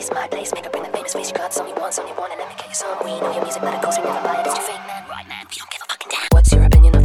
place, my place. Make her bring the famous face. You got some, you want some, you want, and let me get you some. We know your music, let it go, so never buy it. It's too fake, man. Right, man. We don't give a fucking damn. What's your opinion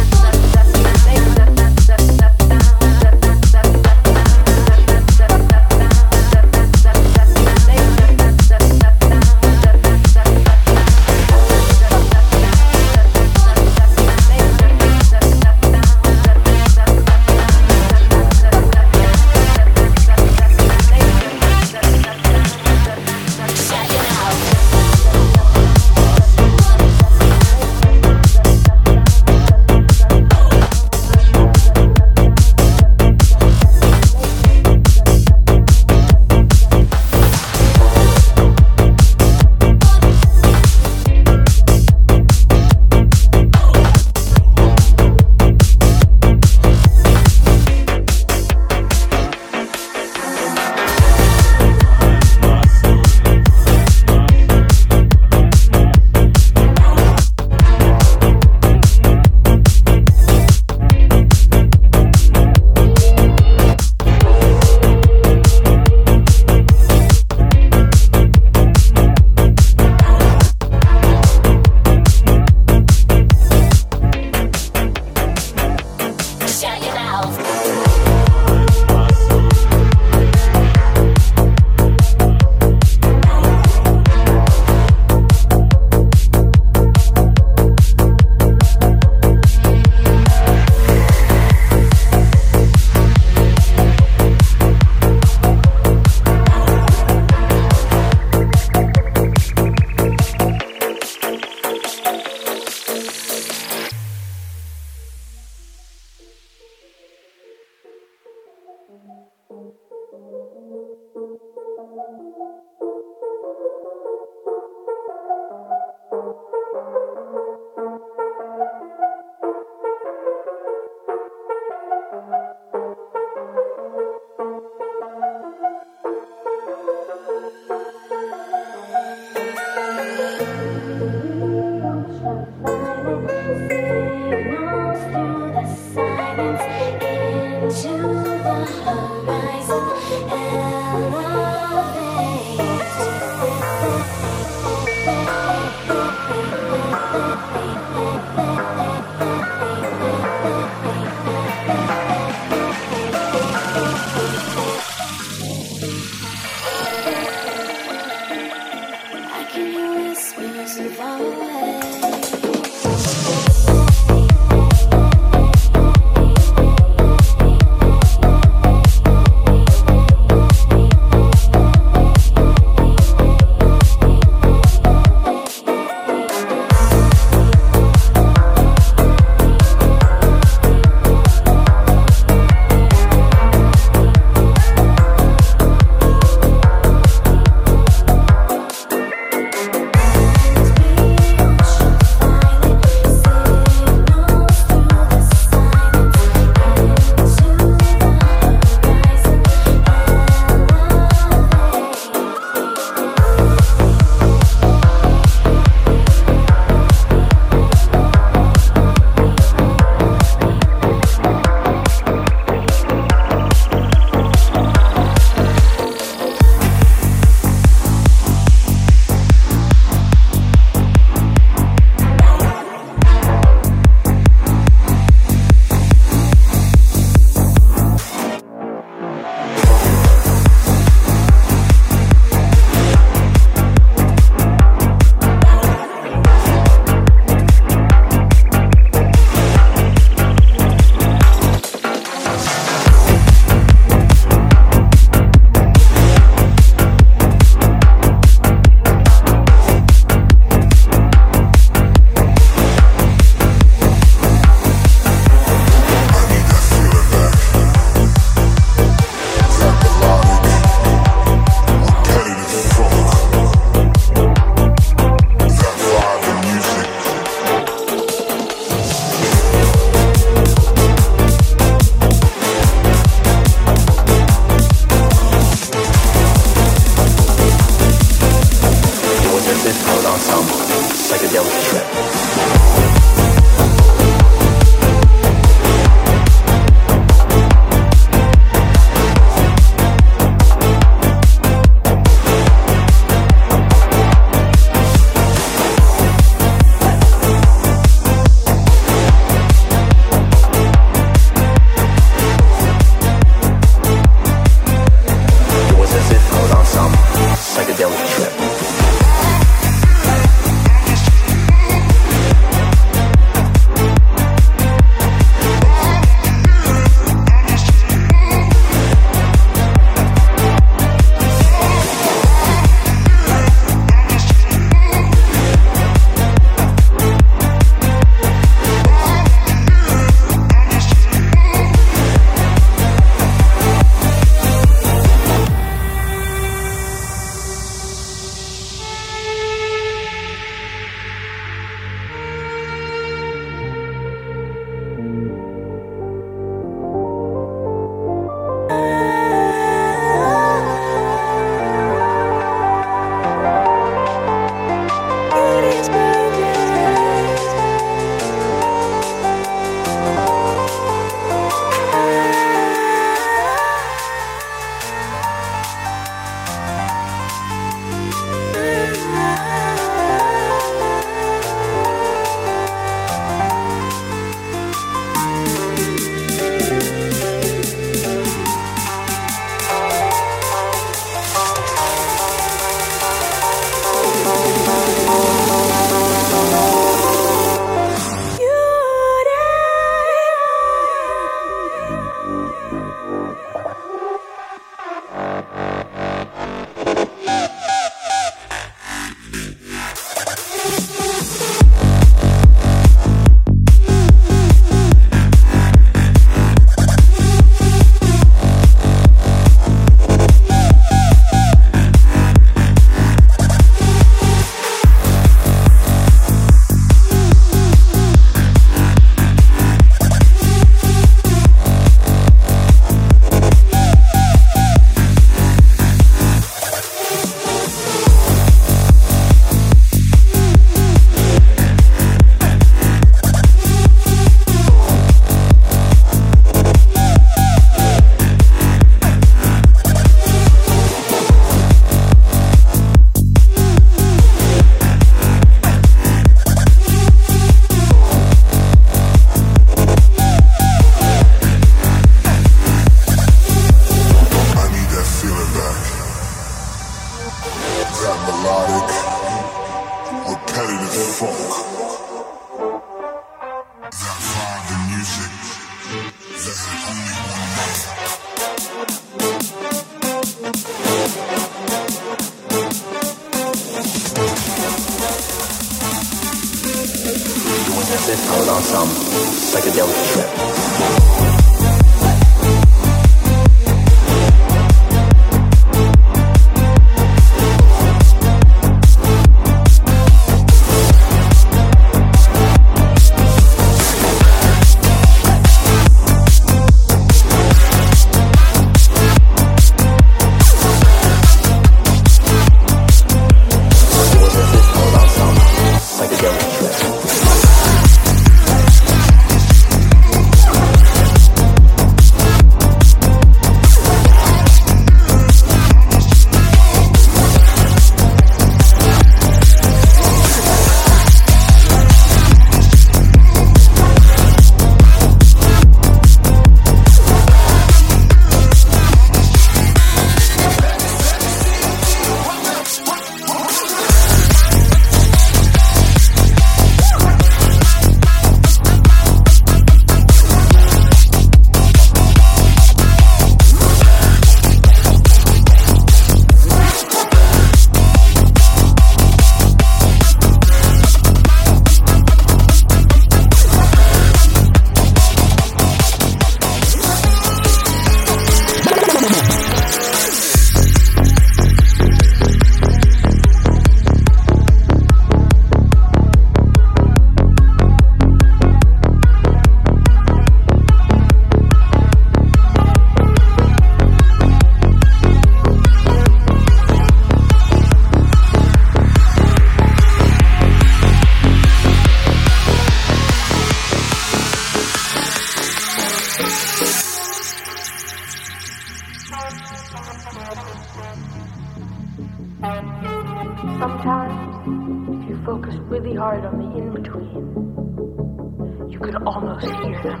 focused really hard on the in between, you could almost hear them.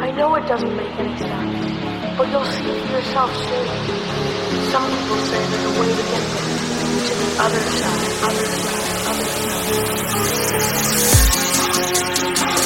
I know it doesn't make any sense, but you'll see for yourself soon. Some people say there's a way to get to the other side, other side, other side.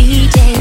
DJ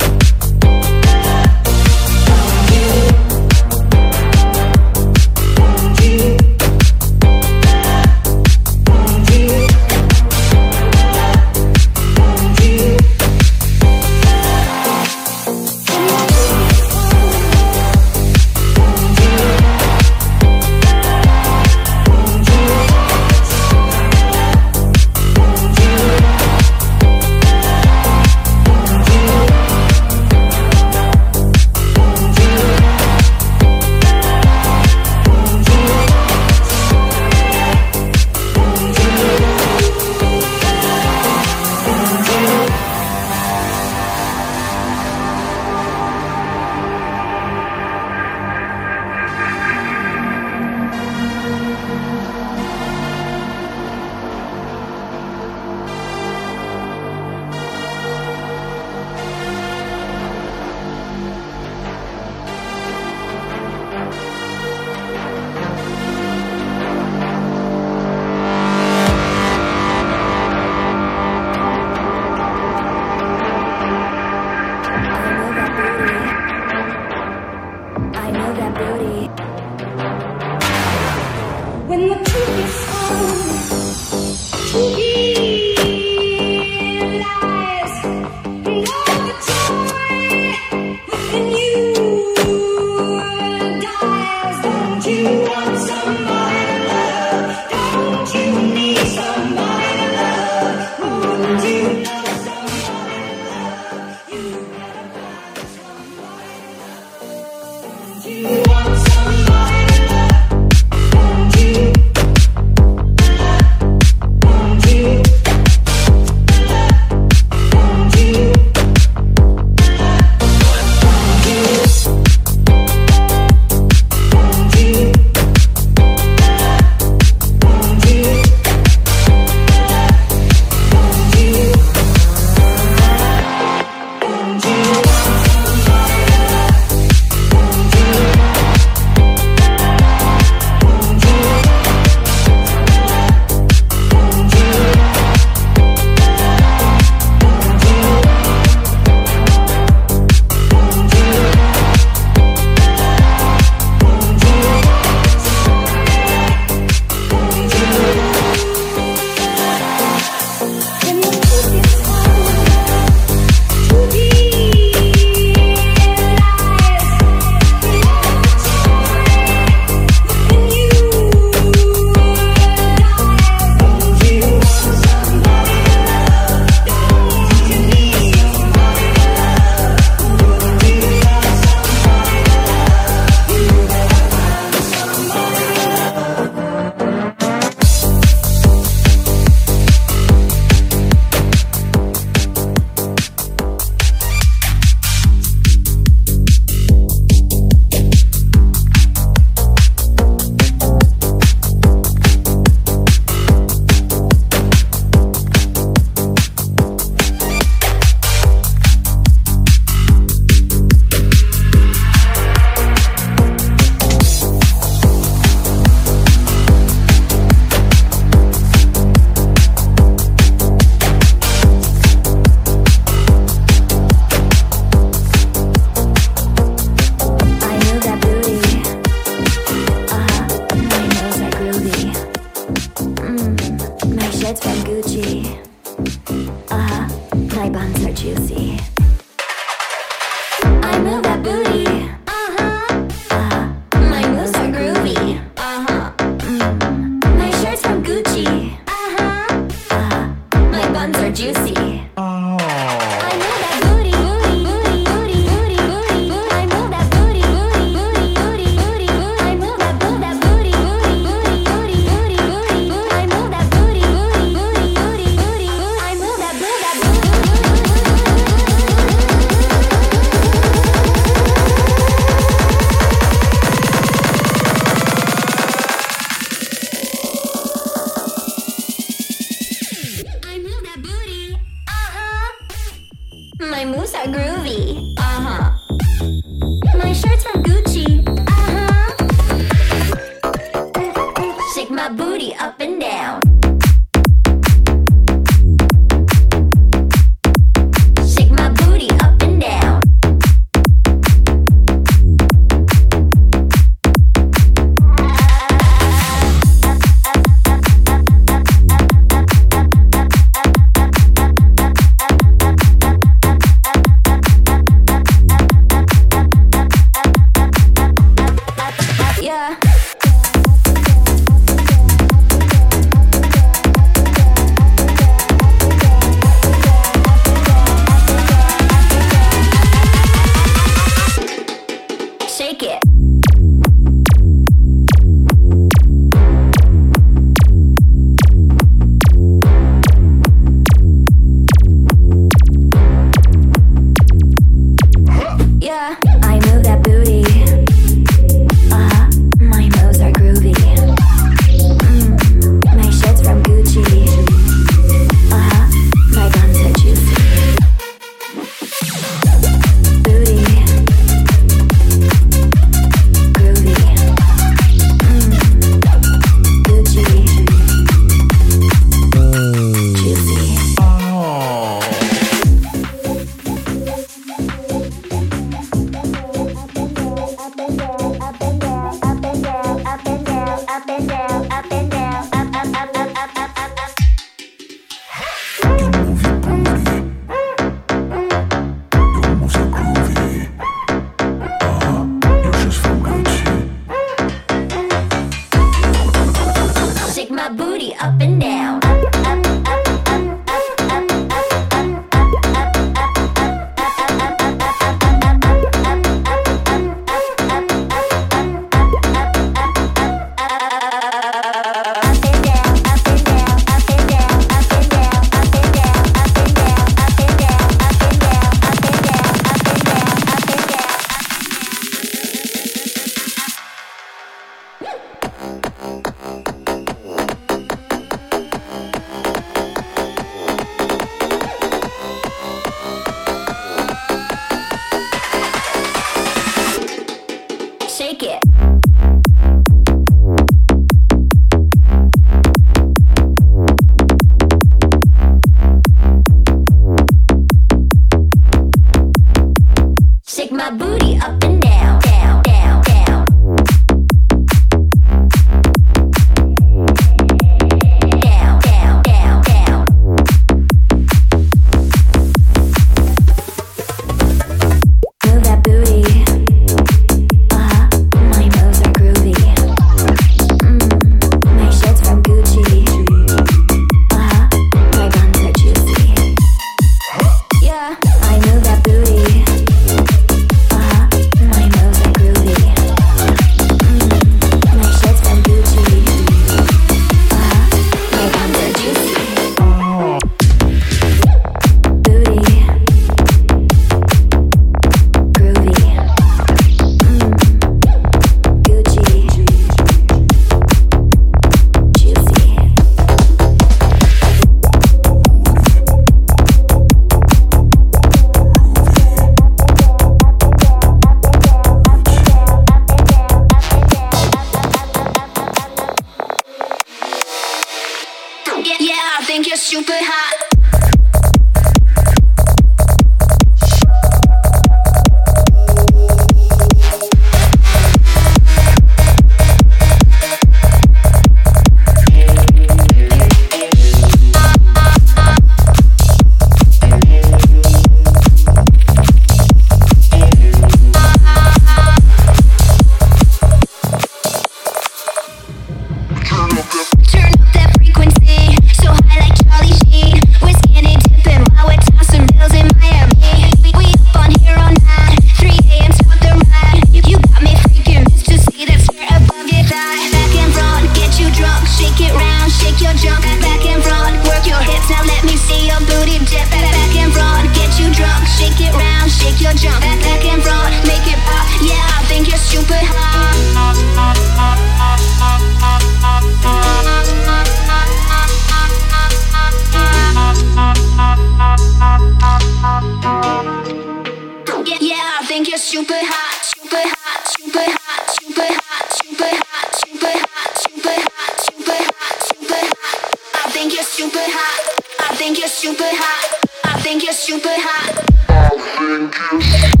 bass, rock. DJ,